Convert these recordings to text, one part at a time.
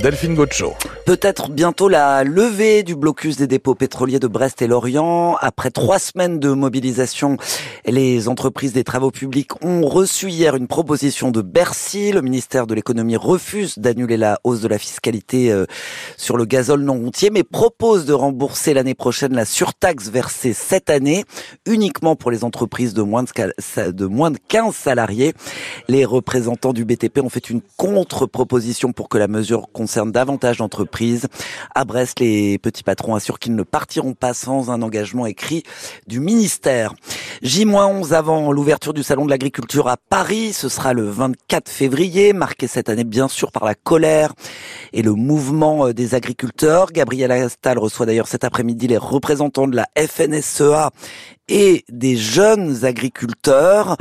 Delphine Gaucho. Peut-être bientôt la levée du blocus des dépôts pétroliers de Brest et Lorient. Après trois semaines de mobilisation, les entreprises des travaux publics ont reçu hier une proposition de Bercy. Le ministère de l'économie refuse d'annuler la hausse de la fiscalité euh, sur le gazole non routier, mais propose de rembourser l'année prochaine la surtaxe versée cette année, uniquement pour les entreprises de moins de 15 salariés. Les représentants du BTP ont fait une contre-proposition pour que la mesure concerne davantage d'entreprises à Brest, les petits patrons assurent qu'ils ne partiront pas sans un engagement écrit du ministère. J-11 avant l'ouverture du Salon de l'Agriculture à Paris, ce sera le 24 février, marqué cette année bien sûr par la colère et le mouvement euh, des agriculteurs. Gabriel Astal reçoit d'ailleurs cet après-midi les représentants de la FNSEA et des jeunes agriculteurs.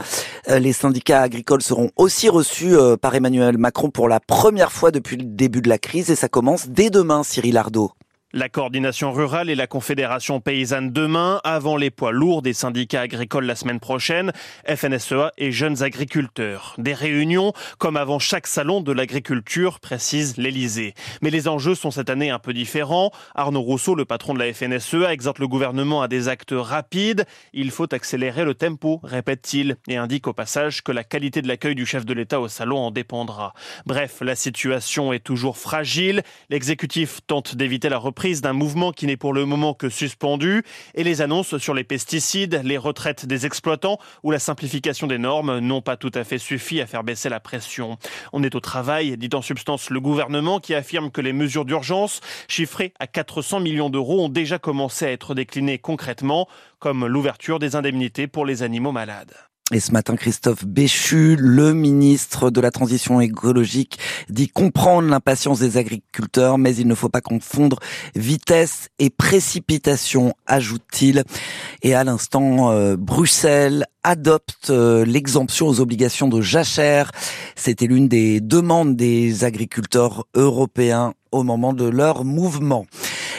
Euh, les syndicats agricoles seront aussi reçus euh, par Emmanuel Macron pour la première fois depuis le début de la crise et ça commence dès demain, Cyril Ardo. La coordination rurale et la confédération paysanne demain, avant les poids lourds des syndicats agricoles la semaine prochaine, FNSEA et jeunes agriculteurs. Des réunions comme avant chaque salon de l'agriculture, précise l'Elysée. Mais les enjeux sont cette année un peu différents. Arnaud Rousseau, le patron de la FNSEA, exhorte le gouvernement à des actes rapides. Il faut accélérer le tempo, répète-t-il, et indique au passage que la qualité de l'accueil du chef de l'État au salon en dépendra. Bref, la situation est toujours fragile. L'exécutif tente d'éviter la reprise d'un mouvement qui n'est pour le moment que suspendu et les annonces sur les pesticides, les retraites des exploitants ou la simplification des normes n'ont pas tout à fait suffi à faire baisser la pression. On est au travail, dit en substance le gouvernement qui affirme que les mesures d'urgence, chiffrées à 400 millions d'euros, ont déjà commencé à être déclinées concrètement, comme l'ouverture des indemnités pour les animaux malades. Et ce matin, Christophe Béchu, le ministre de la Transition écologique, dit comprendre l'impatience des agriculteurs, mais il ne faut pas confondre vitesse et précipitation, ajoute-t-il. Et à l'instant, euh, Bruxelles adopte euh, l'exemption aux obligations de jachère. C'était l'une des demandes des agriculteurs européens au moment de leur mouvement.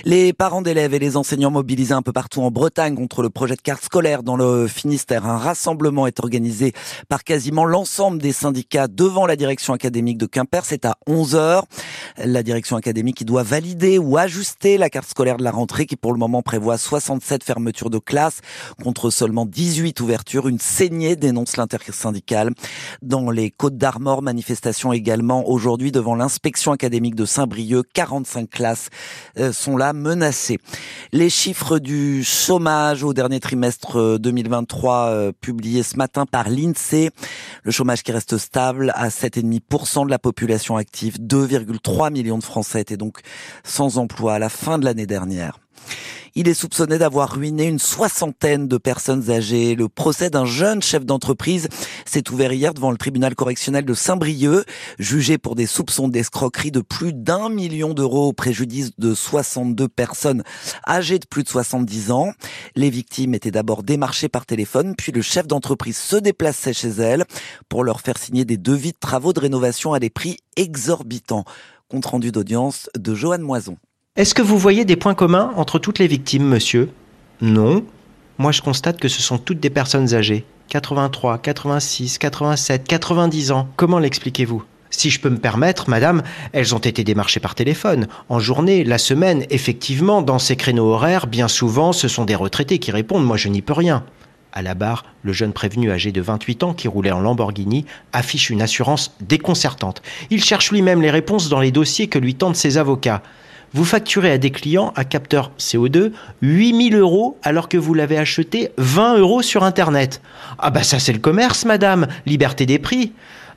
Les parents d'élèves et les enseignants mobilisés un peu partout en Bretagne contre le projet de carte scolaire dans le Finistère. Un rassemblement est organisé par quasiment l'ensemble des syndicats devant la direction académique de Quimper. C'est à 11 heures. La direction académique qui doit valider ou ajuster la carte scolaire de la rentrée qui pour le moment prévoit 67 fermetures de classes contre seulement 18 ouvertures. Une saignée dénonce l'intersyndicale. Dans les Côtes d'Armor, manifestation également aujourd'hui devant l'inspection académique de Saint-Brieuc. 45 classes euh, sont là menacé. Les chiffres du chômage au dernier trimestre 2023 euh, euh, publiés ce matin par l'INSEE, le chômage qui reste stable à 7,5% de la population active, 2,3 millions de Français étaient donc sans emploi à la fin de l'année dernière. Il est soupçonné d'avoir ruiné une soixantaine de personnes âgées. Le procès d'un jeune chef d'entreprise s'est ouvert hier devant le tribunal correctionnel de Saint-Brieuc, jugé pour des soupçons d'escroquerie de plus d'un million d'euros au préjudice de 62 personnes âgées de plus de 70 ans. Les victimes étaient d'abord démarchées par téléphone, puis le chef d'entreprise se déplaçait chez elles pour leur faire signer des devis de travaux de rénovation à des prix exorbitants. Compte rendu d'audience de Joanne Moison. Est-ce que vous voyez des points communs entre toutes les victimes, monsieur? Non. Moi, je constate que ce sont toutes des personnes âgées. 83, 86, 87, 90 ans. Comment l'expliquez-vous? Si je peux me permettre, madame, elles ont été démarchées par téléphone. En journée, la semaine, effectivement, dans ces créneaux horaires, bien souvent, ce sont des retraités qui répondent. Moi, je n'y peux rien. À la barre, le jeune prévenu âgé de 28 ans qui roulait en Lamborghini affiche une assurance déconcertante. Il cherche lui-même les réponses dans les dossiers que lui tendent ses avocats vous facturez à des clients à capteur CO2 8000 euros alors que vous l'avez acheté 20 euros sur Internet. Ah bah ça c'est le commerce, madame, liberté des prix.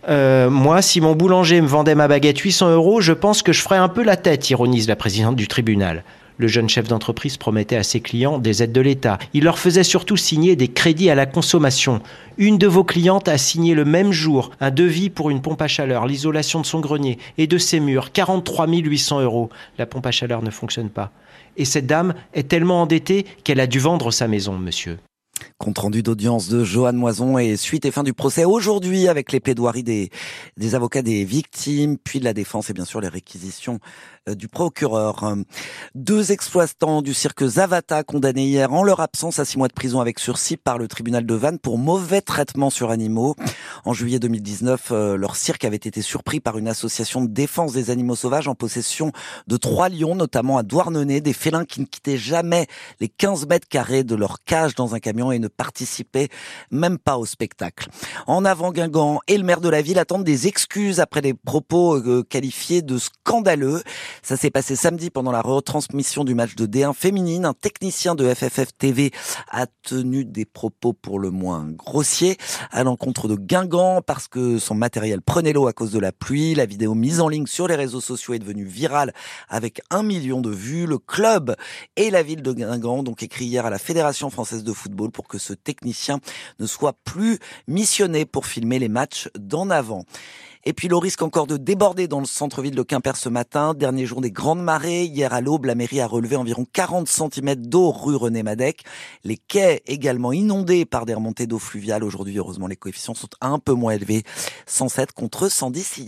Euh, moi, si mon boulanger me vendait ma baguette 800 euros, je pense que je ferais un peu la tête, ironise la présidente du tribunal. Le jeune chef d'entreprise promettait à ses clients des aides de l'État. Il leur faisait surtout signer des crédits à la consommation. Une de vos clientes a signé le même jour un devis pour une pompe à chaleur, l'isolation de son grenier et de ses murs, 43 800 euros. La pompe à chaleur ne fonctionne pas. Et cette dame est tellement endettée qu'elle a dû vendre sa maison, monsieur. Compte rendu d'audience de Johan Moison et suite et fin du procès aujourd'hui avec les plaidoiries des, avocats des victimes, puis de la défense et bien sûr les réquisitions du procureur. Deux exploitants du cirque Zavata condamnés hier en leur absence à six mois de prison avec sursis par le tribunal de Vannes pour mauvais traitement sur animaux. En juillet 2019, euh, leur cirque avait été surpris par une association de défense des animaux sauvages en possession de trois lions, notamment à Douarnenez, des félins qui ne quittaient jamais les 15 mètres carrés de leur cage dans un camion et ne participaient même pas au spectacle. En avant Guingamp et le maire de la ville attendent des excuses après des propos euh, qualifiés de scandaleux. Ça s'est passé samedi pendant la retransmission du match de D1 féminine. Un technicien de FFF TV a tenu des propos pour le moins grossiers à l'encontre de Guingamp parce que son matériel prenait l'eau à cause de la pluie. La vidéo mise en ligne sur les réseaux sociaux est devenue virale avec un million de vues. Le club et la ville de Guingamp ont donc écrit hier à la Fédération française de football pour que ce technicien ne soit plus missionné pour filmer les matchs d'en avant. Et puis le risque encore de déborder dans le centre-ville de Quimper ce matin, dernier jour des grandes marées. Hier à l'aube, la mairie a relevé environ 40 cm d'eau rue René Madec. Les quais également inondés par des remontées d'eau fluviale. Aujourd'hui, heureusement, les coefficients sont un peu moins élevés. 107 contre 110 hier.